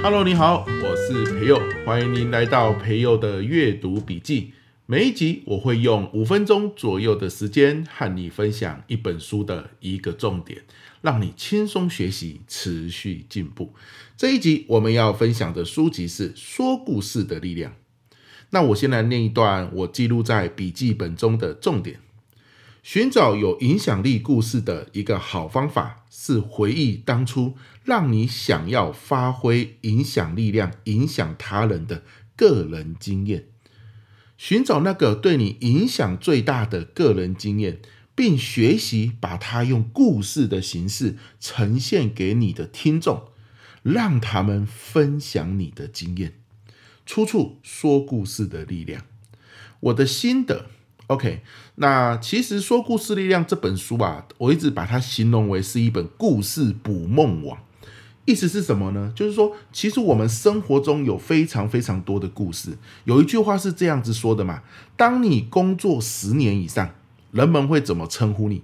Hello，你好，我是培佑，欢迎您来到培佑的阅读笔记。每一集我会用五分钟左右的时间和你分享一本书的一个重点，让你轻松学习，持续进步。这一集我们要分享的书籍是《说故事的力量》。那我先来念一段我记录在笔记本中的重点：寻找有影响力故事的一个好方法是回忆当初让你想要发挥影响力量、影响他人的个人经验。寻找那个对你影响最大的个人经验，并学习把它用故事的形式呈现给你的听众，让他们分享你的经验。出处：说故事的力量。我的心得。OK，那其实《说故事力量》这本书啊，我一直把它形容为是一本故事捕梦网。意思是什么呢？就是说，其实我们生活中有非常非常多的故事。有一句话是这样子说的嘛：当你工作十年以上，人们会怎么称呼你？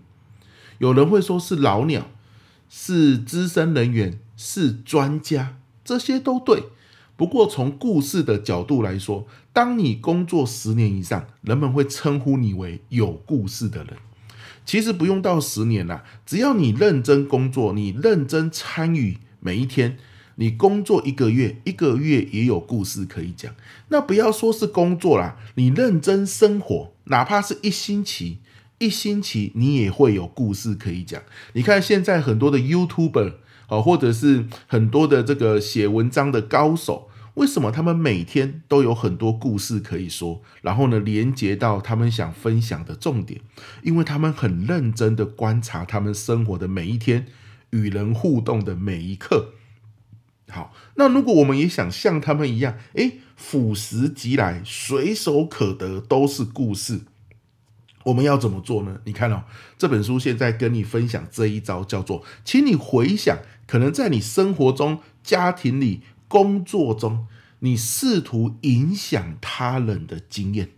有人会说是老鸟，是资深人员，是专家，这些都对。不过从故事的角度来说，当你工作十年以上，人们会称呼你为有故事的人。其实不用到十年啦，只要你认真工作，你认真参与。每一天，你工作一个月，一个月也有故事可以讲。那不要说是工作啦，你认真生活，哪怕是一星期，一星期你也会有故事可以讲。你看现在很多的 YouTuber 啊，或者是很多的这个写文章的高手，为什么他们每天都有很多故事可以说？然后呢，连接到他们想分享的重点，因为他们很认真的观察他们生活的每一天。与人互动的每一刻，好，那如果我们也想像他们一样，诶，俯拾即来，随手可得，都是故事，我们要怎么做呢？你看哦，这本书现在跟你分享这一招，叫做，请你回想，可能在你生活中、家庭里、工作中，你试图影响他人的经验，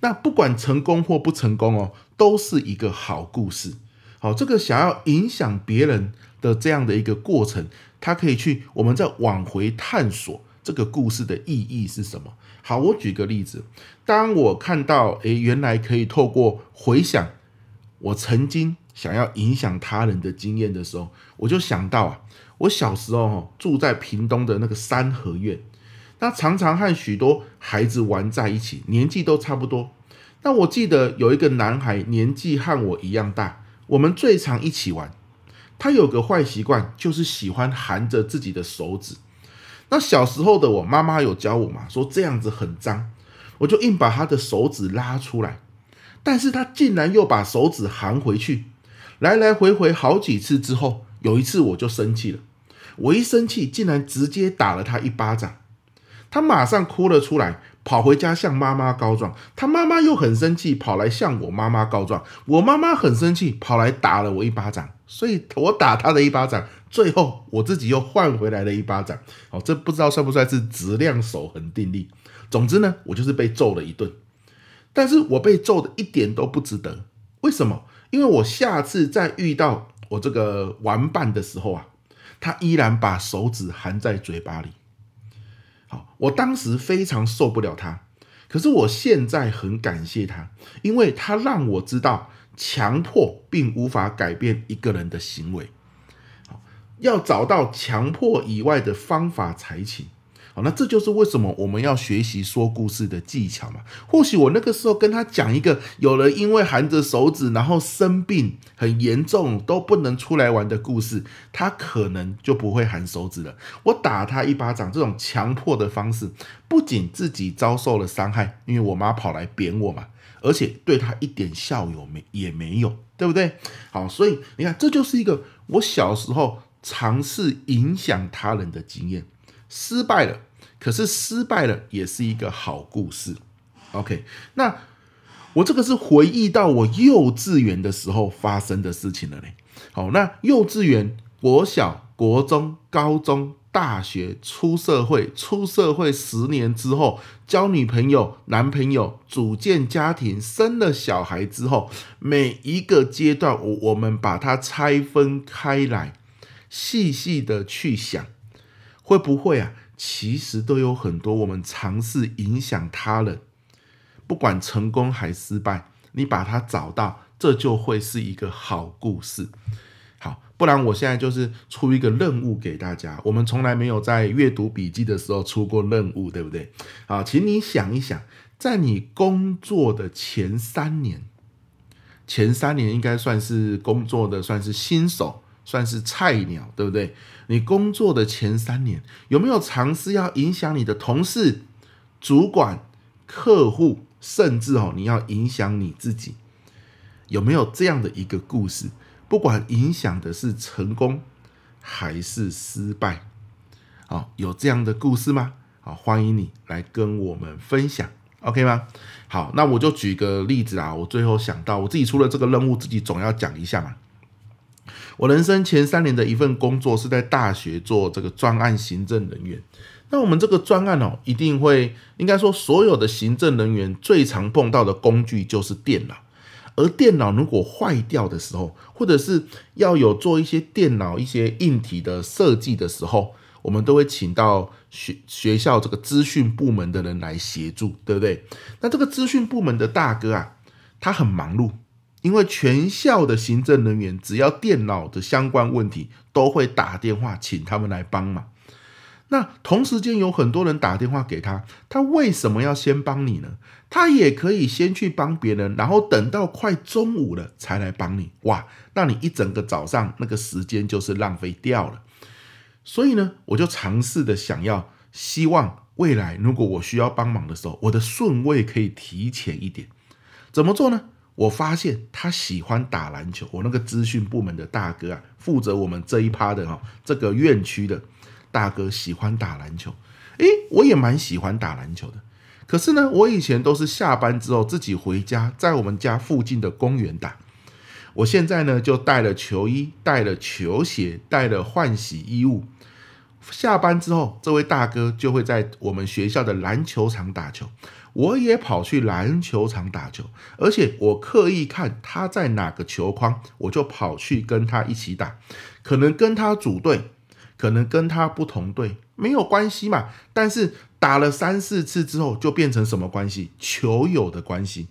那不管成功或不成功哦，都是一个好故事。好，这个想要影响别人的这样的一个过程，它可以去我们再往回探索这个故事的意义是什么。好，我举个例子，当我看到，诶，原来可以透过回想我曾经想要影响他人的经验的时候，我就想到啊，我小时候住在屏东的那个三合院，那常常和许多孩子玩在一起，年纪都差不多。那我记得有一个男孩年纪和我一样大。我们最常一起玩，他有个坏习惯，就是喜欢含着自己的手指。那小时候的我，妈妈有教我嘛，说这样子很脏，我就硬把他的手指拉出来，但是他竟然又把手指含回去，来来回回好几次之后，有一次我就生气了，我一生气，竟然直接打了他一巴掌，他马上哭了出来。跑回家向妈妈告状，他妈妈又很生气，跑来向我妈妈告状。我妈妈很生气，跑来打了我一巴掌。所以我打他的一巴掌，最后我自己又换回来了一巴掌。哦，这不知道算不算是质量守恒定律？总之呢，我就是被揍了一顿。但是我被揍的一点都不值得。为什么？因为我下次再遇到我这个玩伴的时候啊，他依然把手指含在嘴巴里。我当时非常受不了他，可是我现在很感谢他，因为他让我知道，强迫并无法改变一个人的行为，要找到强迫以外的方法才行。那这就是为什么我们要学习说故事的技巧嘛。或许我那个时候跟他讲一个，有人因为含着手指，然后生病很严重，都不能出来玩的故事，他可能就不会含手指了。我打他一巴掌，这种强迫的方式，不仅自己遭受了伤害，因为我妈跑来扁我嘛，而且对他一点效用没也没有，对不对？好，所以你看，这就是一个我小时候尝试影响他人的经验。失败了，可是失败了也是一个好故事。OK，那我这个是回忆到我幼稚园的时候发生的事情了嘞。好，那幼稚园、国小、国中、高中、大学出社会，出社会十年之后，交女朋友、男朋友，组建家庭，生了小孩之后，每一个阶段，我我们把它拆分开来，细细的去想，会不会啊？其实都有很多我们尝试影响他人，不管成功还失败，你把它找到，这就会是一个好故事。好不然，我现在就是出一个任务给大家。我们从来没有在阅读笔记的时候出过任务，对不对？好，请你想一想，在你工作的前三年，前三年应该算是工作的，算是新手，算是菜鸟，对不对？你工作的前三年，有没有尝试要影响你的同事、主管、客户，甚至哦，你要影响你自己？有没有这样的一个故事？不管影响的是成功还是失败，好，有这样的故事吗？好，欢迎你来跟我们分享，OK 吗？好，那我就举个例子啊，我最后想到我自己出了这个任务，自己总要讲一下嘛。我人生前三年的一份工作是在大学做这个专案行政人员，那我们这个专案哦，一定会应该说所有的行政人员最常碰到的工具就是电脑。而电脑如果坏掉的时候，或者是要有做一些电脑一些硬体的设计的时候，我们都会请到学学校这个资讯部门的人来协助，对不对？那这个资讯部门的大哥啊，他很忙碌，因为全校的行政人员只要电脑的相关问题，都会打电话请他们来帮忙。那同时间有很多人打电话给他，他为什么要先帮你呢？他也可以先去帮别人，然后等到快中午了才来帮你。哇，那你一整个早上那个时间就是浪费掉了。所以呢，我就尝试的想要，希望未来如果我需要帮忙的时候，我的顺位可以提前一点。怎么做呢？我发现他喜欢打篮球，我那个资讯部门的大哥啊，负责我们这一趴的哈，这个院区的。大哥喜欢打篮球，诶，我也蛮喜欢打篮球的。可是呢，我以前都是下班之后自己回家，在我们家附近的公园打。我现在呢，就带了球衣，带了球鞋，带了换洗衣物。下班之后，这位大哥就会在我们学校的篮球场打球，我也跑去篮球场打球，而且我刻意看他在哪个球框，我就跑去跟他一起打，可能跟他组队。可能跟他不同队没有关系嘛，但是打了三四次之后就变成什么关系？球友的关系。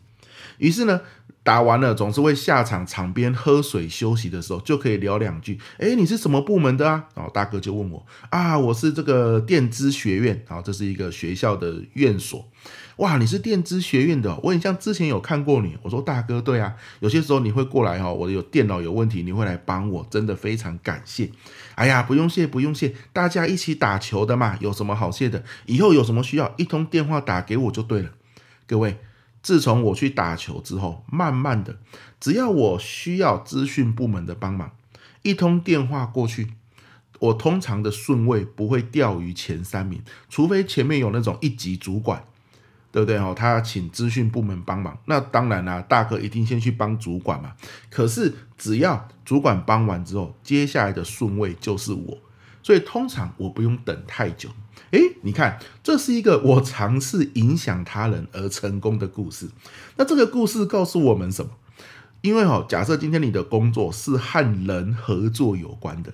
于是呢，打完了总是会下场，场边喝水休息的时候就可以聊两句。诶，你是什么部门的啊？然后大哥就问我啊，我是这个电资学院啊，这是一个学校的院所。哇，你是电资学院的，我很像之前有看过你。我说大哥，对啊，有些时候你会过来哈，我有电脑有问题，你会来帮我，真的非常感谢。哎呀，不用谢，不用谢，大家一起打球的嘛，有什么好谢的？以后有什么需要，一通电话打给我就对了。各位，自从我去打球之后，慢慢的，只要我需要资讯部门的帮忙，一通电话过去，我通常的顺位不会掉于前三名，除非前面有那种一级主管。对不对？哦，他请资讯部门帮忙，那当然啦，大哥一定先去帮主管嘛。可是只要主管帮完之后，接下来的顺位就是我，所以通常我不用等太久。诶，你看，这是一个我尝试影响他人而成功的故事。那这个故事告诉我们什么？因为哈，假设今天你的工作是和人合作有关的，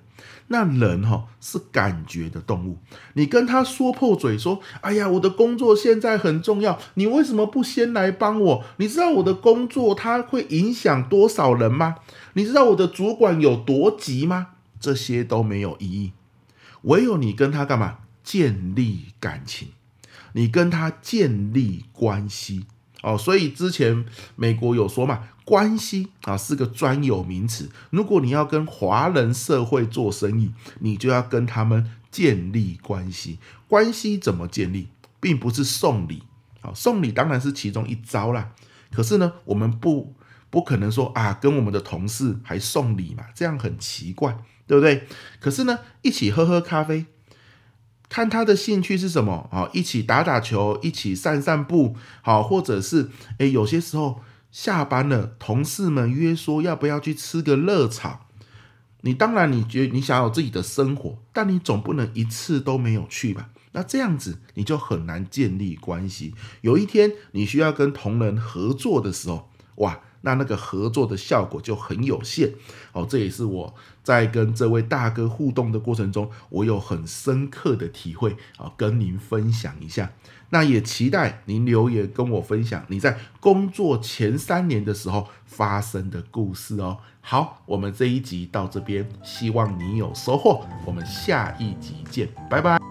那人哈是感觉的动物。你跟他说破嘴说：“哎呀，我的工作现在很重要，你为什么不先来帮我？你知道我的工作它会影响多少人吗？你知道我的主管有多急吗？这些都没有意义。唯有你跟他干嘛？建立感情，你跟他建立关系。”哦，所以之前美国有说嘛，关系啊是个专有名词。如果你要跟华人社会做生意，你就要跟他们建立关系。关系怎么建立，并不是送礼啊，送礼当然是其中一招啦。可是呢，我们不不可能说啊，跟我们的同事还送礼嘛，这样很奇怪，对不对？可是呢，一起喝喝咖啡。看他的兴趣是什么啊？一起打打球，一起散散步，好，或者是诶，有些时候下班了，同事们约说要不要去吃个热炒，你当然你觉你想要有自己的生活，但你总不能一次都没有去吧？那这样子你就很难建立关系。有一天你需要跟同仁合作的时候，哇！那那个合作的效果就很有限哦，这也是我在跟这位大哥互动的过程中，我有很深刻的体会啊，跟您分享一下。那也期待您留言跟我分享你在工作前三年的时候发生的故事哦。好，我们这一集到这边，希望你有收获，我们下一集见，拜拜。